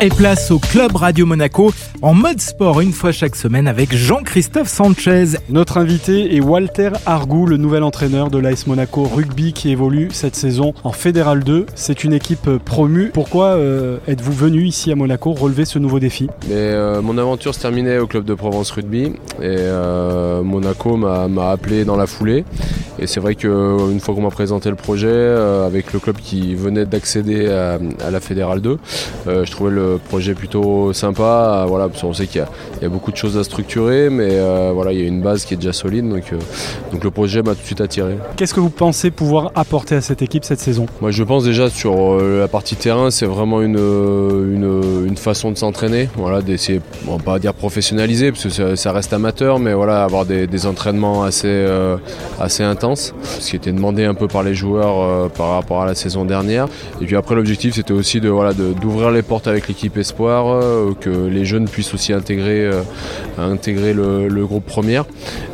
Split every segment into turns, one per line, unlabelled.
Et place au Club Radio Monaco en mode sport une fois chaque semaine avec Jean-Christophe Sanchez.
Notre invité est Walter Argou, le nouvel entraîneur de l'AS Monaco Rugby qui évolue cette saison en Fédéral 2. C'est une équipe promue. Pourquoi euh, êtes-vous venu ici à Monaco relever ce nouveau défi?
Mais, euh, Mon aventure se terminait au club de Provence Rugby et euh, Monaco m'a appelé dans la foulée. Et c'est vrai qu'une fois qu'on m'a présenté le projet avec le club qui venait d'accéder à, à, la Fédérale 2, je trouvais le projet plutôt sympa. Voilà, on sait qu'il y, y, a beaucoup de choses à structurer, mais euh, voilà, il y a une base qui est déjà solide, donc, euh, donc le projet m'a tout de suite attiré.
Qu'est-ce que vous pensez pouvoir apporter à cette équipe cette saison?
Moi, je pense déjà sur euh, la partie terrain, c'est vraiment une, une, une, façon de s'entraîner, voilà, d'essayer, on va pas dire professionnaliser, parce que ça, ça, reste amateur, mais voilà, avoir des, des entraînements assez, assez intenses, ce qui était demandé un peu par les joueurs par rapport à la saison dernière. Et puis après, l'objectif, c'était aussi de voilà, d'ouvrir les portes avec l'équipe espoir, euh, que les jeunes puissent aussi intégrer, euh, intégrer le, le, groupe première,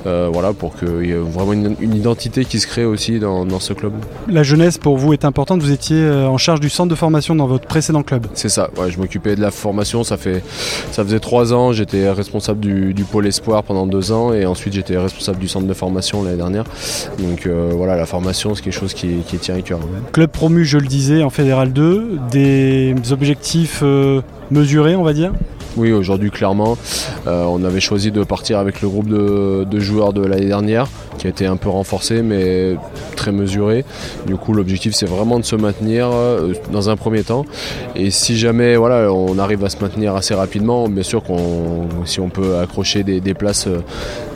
euh, voilà, pour qu'il y ait vraiment une, une, identité qui se crée aussi dans, dans, ce club.
La jeunesse pour vous est importante, vous étiez en charge du centre de formation dans votre précédent club.
C'est ça, ouais, je m'occupais de la formation, ça, fait, ça faisait trois ans, j'étais responsable du, du, pôle espoir pendant deux ans et ensuite j'étais responsable du centre de formation l'année dernière. Donc euh, voilà, la formation c'est quelque chose qui, qui tient à cœur.
Club promu, je le disais, en Fédéral 2, des objectifs euh, mesurés, on va dire
oui, aujourd'hui, clairement, euh, on avait choisi de partir avec le groupe de joueurs de l'année dernière, qui a été un peu renforcé, mais très mesuré. Du coup, l'objectif, c'est vraiment de se maintenir euh, dans un premier temps. Et si jamais voilà, on arrive à se maintenir assez rapidement, bien sûr qu'on, si on peut accrocher des, des places, euh,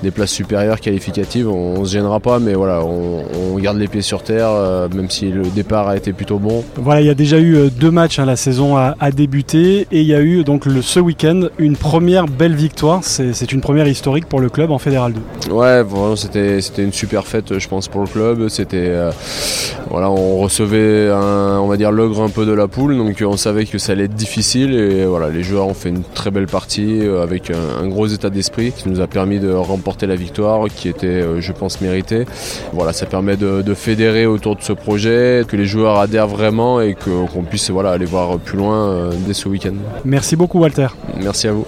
des places supérieures qualificatives, on, on se gênera pas, mais voilà, on, on garde les pieds sur terre, euh, même si le départ a été plutôt bon.
Voilà, il y a déjà eu deux matchs, hein, la saison a, a débuté, et il y a eu donc le, ce week-end une première belle victoire. C'est une première historique pour le club en Fédéral
2. Ouais, vraiment, c'était une super fête, je pense, pour le club. C'était euh, voilà, on recevait un, on va dire l'ogre un peu de la poule, donc on savait que ça allait être difficile et voilà, les joueurs ont fait une très belle partie euh, avec un, un gros état d'esprit qui nous a permis de remporter la victoire, qui était, euh, je pense, méritée. Voilà, ça permet de, de, fédérer autour de ce projet, que les joueurs adhèrent vraiment et qu'on qu puisse voilà aller voir plus loin dès ce week-end.
Merci beaucoup, Walter.
Merci à vous.